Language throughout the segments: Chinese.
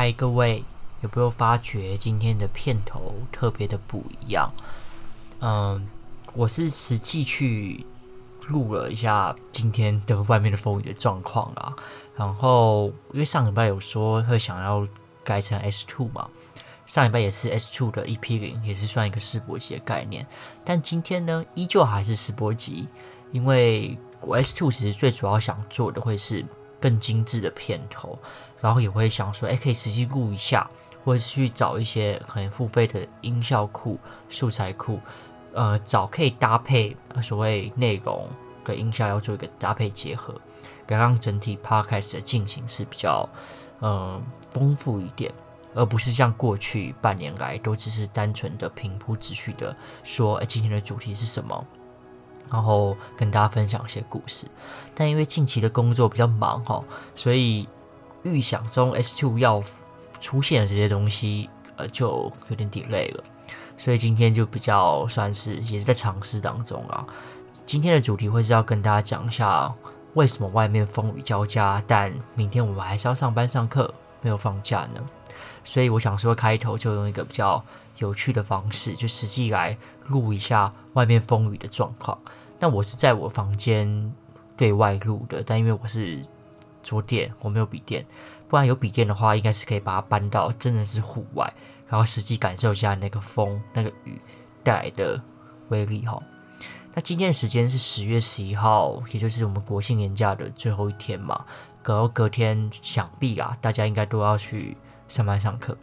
嗨，各位，有没有发觉今天的片头特别的不一样？嗯，我是实际去录了一下今天的外面的风雨的状况啊。然后，因为上礼拜有说会想要改成 S two 嘛，上礼拜也是 S two 的 EP 零，也是算一个试播集的概念。但今天呢，依旧还是试播集，因为我 S two 其实最主要想做的会是。更精致的片头，然后也会想说，哎，可以实际录一下，或者去找一些可能付费的音效库、素材库，呃，找可以搭配所谓内容跟音效要做一个搭配结合，来让整体 podcast 的进行是比较呃丰富一点，而不是像过去半年来都只是单纯的平铺直叙的说，哎，今天的主题是什么。然后跟大家分享一些故事，但因为近期的工作比较忙哈，所以预想中 S two 要出现的这些东西，呃，就有点 delay 了。所以今天就比较算是也是在尝试当中啊。今天的主题会是要跟大家讲一下，为什么外面风雨交加，但明天我们还是要上班上课，没有放假呢？所以我想说，开头就用一个比较有趣的方式，就实际来录一下外面风雨的状况。那我是在我房间对外录的，但因为我是桌电，我没有笔电，不然有笔电的话，应该是可以把它搬到真的是户外，然后实际感受一下那个风、那个雨带来的威力哈。那今天的时间是十月十一号，也就是我们国庆年假的最后一天嘛，隔隔天想必啊，大家应该都要去上班上课。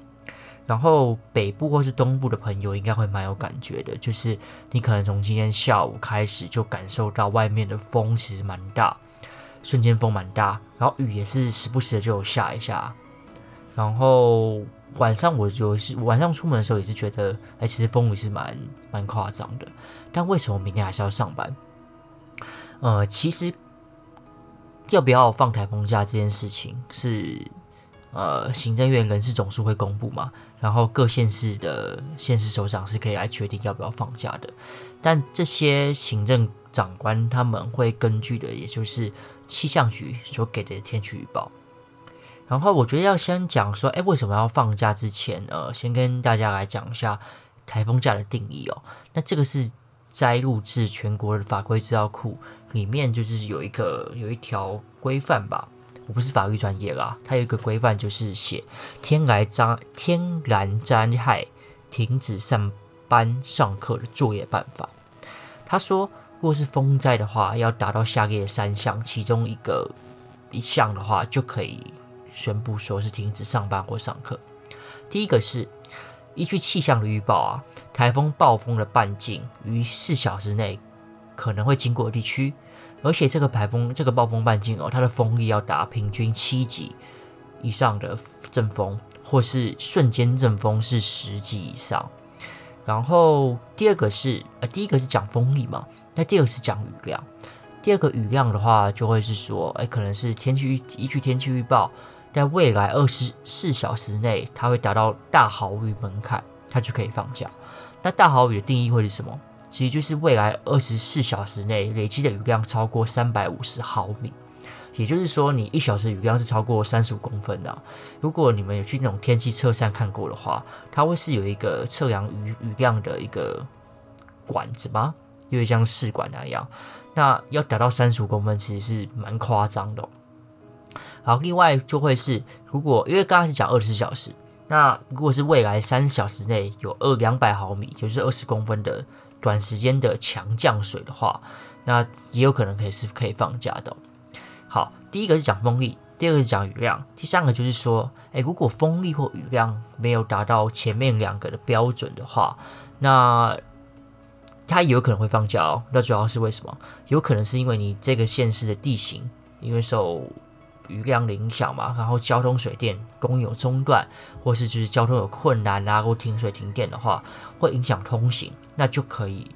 然后北部或是东部的朋友应该会蛮有感觉的，就是你可能从今天下午开始就感受到外面的风其实蛮大，瞬间风蛮大，然后雨也是时不时的就有下一下。然后晚上我就是晚上出门的时候也是觉得，哎，其实风雨是蛮蛮夸张的。但为什么明天还是要上班？呃，其实要不要放台风假这件事情是。呃，行政院人事总数会公布嘛，然后各县市的县市首长是可以来决定要不要放假的，但这些行政长官他们会根据的，也就是气象局所给的天气预报。然后我觉得要先讲说，哎，为什么要放假之前，呃，先跟大家来讲一下台风假的定义哦。那这个是摘录自全国的法规资料库里面，就是有一个有一条规范吧。我不是法律专业啦，它有一个规范，就是写天然灾天然灾害停止上班上课的作业办法。他说，如果是风灾的话，要达到下列三项，其中一个一项的话，就可以宣布说是停止上班或上课。第一个是依据气象的预报啊，台风暴风的半径于四小时内可能会经过地区。而且这个台风，这个暴风半径哦，它的风力要达平均七级以上的阵风，或是瞬间阵风是十级以上。然后第二个是，呃，第一个是讲风力嘛，那第二个是讲雨量。第二个雨量的话，就会是说，哎，可能是天气预依据天气预报，在未来二十四小时内，它会达到大豪雨门槛，它就可以放假。那大豪雨的定义会是什么？其实就是未来二十四小时内累积的雨量超过三百五十毫米，也就是说，你一小时雨量是超过三十五公分的。如果你们有去那种天气测扇看过的话，它会是有一个测量雨雨量的一个管子吗？因为像试管那样，那要达到三十五公分，其实是蛮夸张的。好，另外就会是，如果因为刚刚是讲二十四小时，那如果是未来三小时内有二两百毫米，就是二十公分的。短时间的强降水的话，那也有可能可以是可以放假的。好，第一个是讲风力，第二个是讲雨量，第三个就是说，诶，如果风力或雨量没有达到前面两个的标准的话，那它也有可能会放假哦。那主要是为什么？有可能是因为你这个县市的地形，因为受雨量的影响嘛，然后交通水电供应有中断，或是就是交通有困难啊，或停水停电的话，会影响通行，那就可以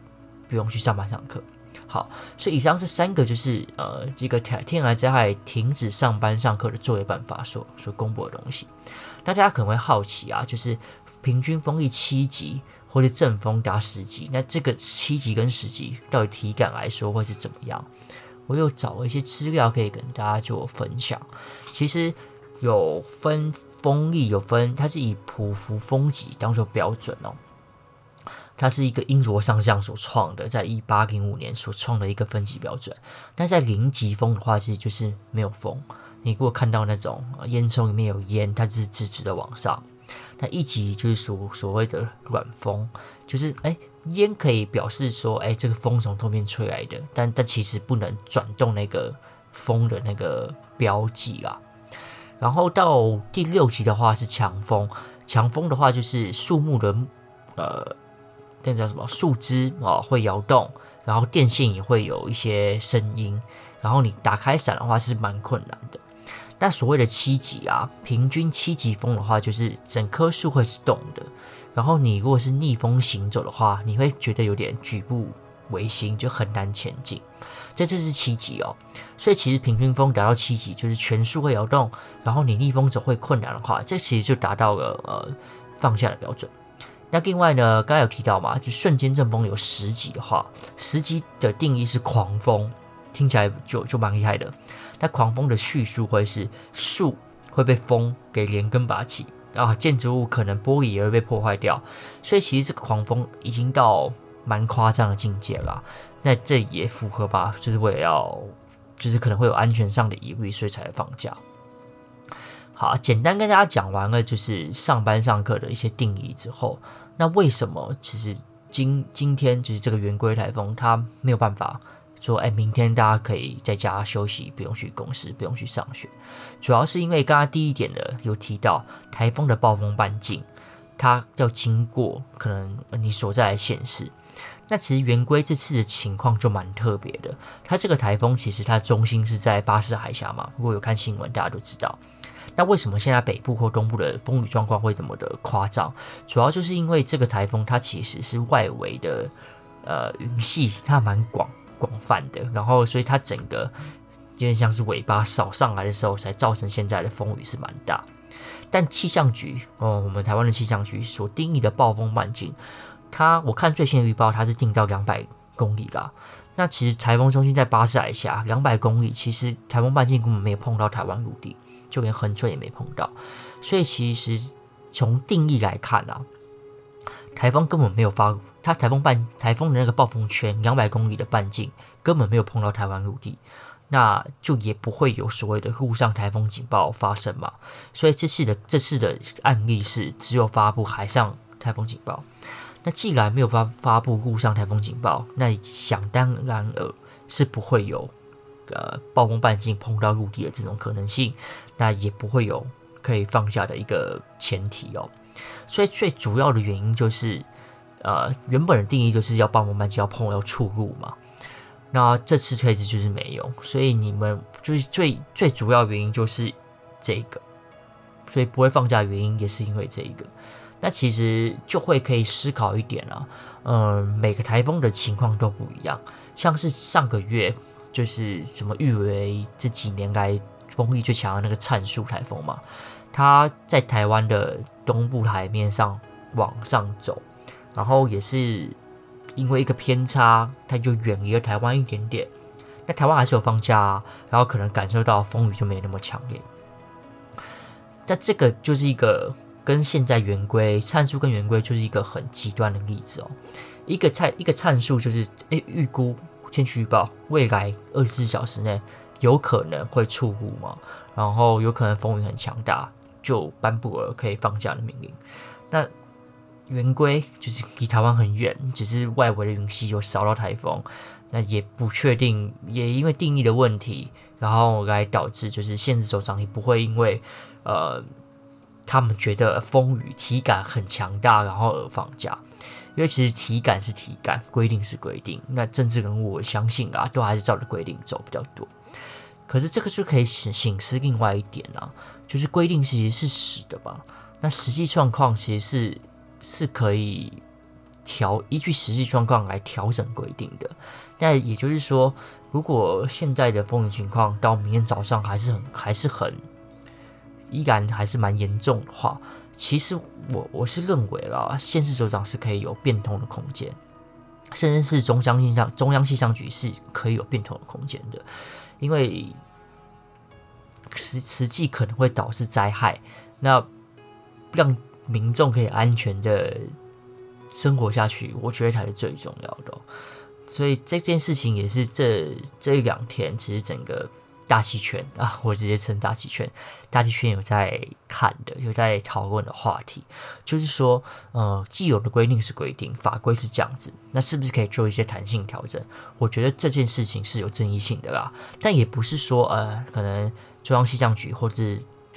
不用去上班上课。好，所以以上这三个就是呃这个天天然灾害停止上班上课的作业办法所所公布的东西。大家可能会好奇啊，就是平均风力七级或者阵风达十级，那这个七级跟十级到底体感来说会是怎么样？我又找了一些资料可以跟大家做分享。其实有分风力，有分，它是以普福风级当做标准哦。它是一个英国上将所创的，在一八零五年所创的一个分级标准。但在零级风的话，其实就是没有风。你如果看到那种烟囱里面有烟，它就是直直的往上。那一级就是所所谓的软风，就是哎，烟可以表示说，哎，这个风从东边吹来的，但但其实不能转动那个风的那个标记啊。然后到第六级的话是强风，强风的话就是树木的呃。那叫什么？树枝啊会摇动，然后电线也会有一些声音，然后你打开伞的话是蛮困难的。那所谓的七级啊，平均七级风的话，就是整棵树会是动的，然后你如果是逆风行走的话，你会觉得有点举步维艰，就很难前进。这这是七级哦，所以其实平均风达到七级，就是全树会摇动，然后你逆风走会困难的话，这其实就达到了呃放下的标准。那另外呢，刚才有提到嘛，就瞬间阵风有十级的话，十级的定义是狂风，听起来就就蛮厉害的。那狂风的叙述会是树会被风给连根拔起，然后建筑物可能玻璃也会被破坏掉，所以其实这个狂风已经到蛮夸张的境界了。那这也符合吧，就是为了要，就是可能会有安全上的疑虑，所以才放假。好，简单跟大家讲完了，就是上班上课的一些定义之后，那为什么其实今今天就是这个圆规台风，它没有办法说，哎，明天大家可以在家休息，不用去公司，不用去上学，主要是因为刚刚第一点的有提到台风的暴风半径，它要经过可能你所在的县市，那其实圆规这次的情况就蛮特别的，它这个台风其实它中心是在巴士海峡嘛，如果有看新闻，大家都知道。那为什么现在北部或东部的风雨状况会这么的夸张？主要就是因为这个台风它其实是外围的呃云系，它蛮广广泛的，然后所以它整个有点像是尾巴扫上来的时候，才造成现在的风雨是蛮大。但气象局哦，我们台湾的气象局所定义的暴风半径，它我看最新的预报，它是定到两百公里啦。那其实台风中心在巴士海峡两百公里，其实台风半径根本没有碰到台湾陆地。就连横春也没碰到，所以其实从定义来看啊，台风根本没有发，它台风半台风的那个暴风圈两百公里的半径根本没有碰到台湾陆地，那就也不会有所谓的陆上台风警报发生嘛。所以这次的这次的案例是只有发布海上台风警报。那既然没有发发布陆上台风警报，那想当然尔是不会有。呃，暴风半径碰到陆地的这种可能性，那也不会有可以放下的一个前提哦。所以最主要的原因就是，呃，原本的定义就是要暴风半径要碰要触陆嘛。那这次车子就是没有，所以你们就是最最主要原因就是这个，所以不会放假原因也是因为这个。那其实就会可以思考一点了，嗯，每个台风的情况都不一样，像是上个月。就是怎么誉为这几年来风力最强的那个灿树台风嘛，它在台湾的东部海面上往上走，然后也是因为一个偏差，它就远离了台湾一点点。那台湾还是有放假啊，然后可能感受到风雨就没那么强烈。但这个就是一个跟现在圆规参数跟圆规就是一个很极端的例子哦。一个灿一个参数就是诶预估。天气预报，未来二十四小时内有可能会触陆嘛，然后有可能风雨很强大，就颁布了可以放假的命令。那圆规就是离台湾很远，只是外围的云系有扫到台风，那也不确定，也因为定义的问题，然后来导致就是县市首长也不会因为呃他们觉得风雨体感很强大，然后而放假。因为其实体感是体感，规定是规定。那政治人物我相信啊，都还是照着规定走比较多。可是这个就可以醒醒思另外一点啊，就是规定其实是死的吧？那实际状况其实是是可以调依据实际状况来调整规定的。那也就是说，如果现在的风雨情况到明天早上还是很还是很依然还是蛮严重的话，其实我我是认为啦，县市首长是可以有变通的空间，甚至是中央气象中央气象局是可以有变通的空间的，因为实实际可能会导致灾害，那让民众可以安全的生活下去，我觉得才是最重要的。所以这件事情也是这这两天，其实整个。大气圈啊，我直接称大气圈。大气圈有在看的，有在讨论的话题，就是说，呃，既有的规定是规定，法规是这样子，那是不是可以做一些弹性调整？我觉得这件事情是有争议性的啦，但也不是说，呃，可能中央气象局或者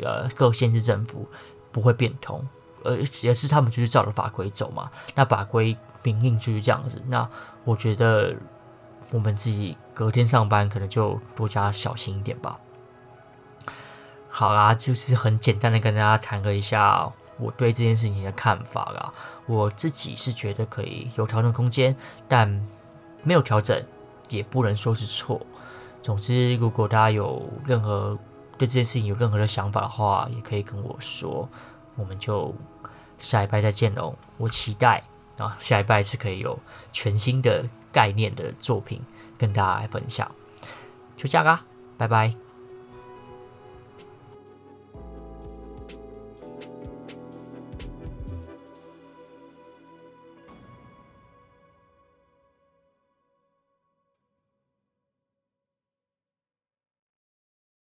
呃各县市政府不会变通，呃，也是他们就是照着法规走嘛。那法规明令就是这样子，那我觉得。我们自己隔天上班可能就多加小心一点吧。好啦，就是很简单的跟大家谈了一下我对这件事情的看法啦。我自己是觉得可以有调整空间，但没有调整也不能说是错。总之，如果大家有任何对这件事情有任何的想法的话，也可以跟我说。我们就下一拜再见喽。我期待啊，下一拜是可以有全新的。概念的作品跟大家分享，就这样啦，拜拜。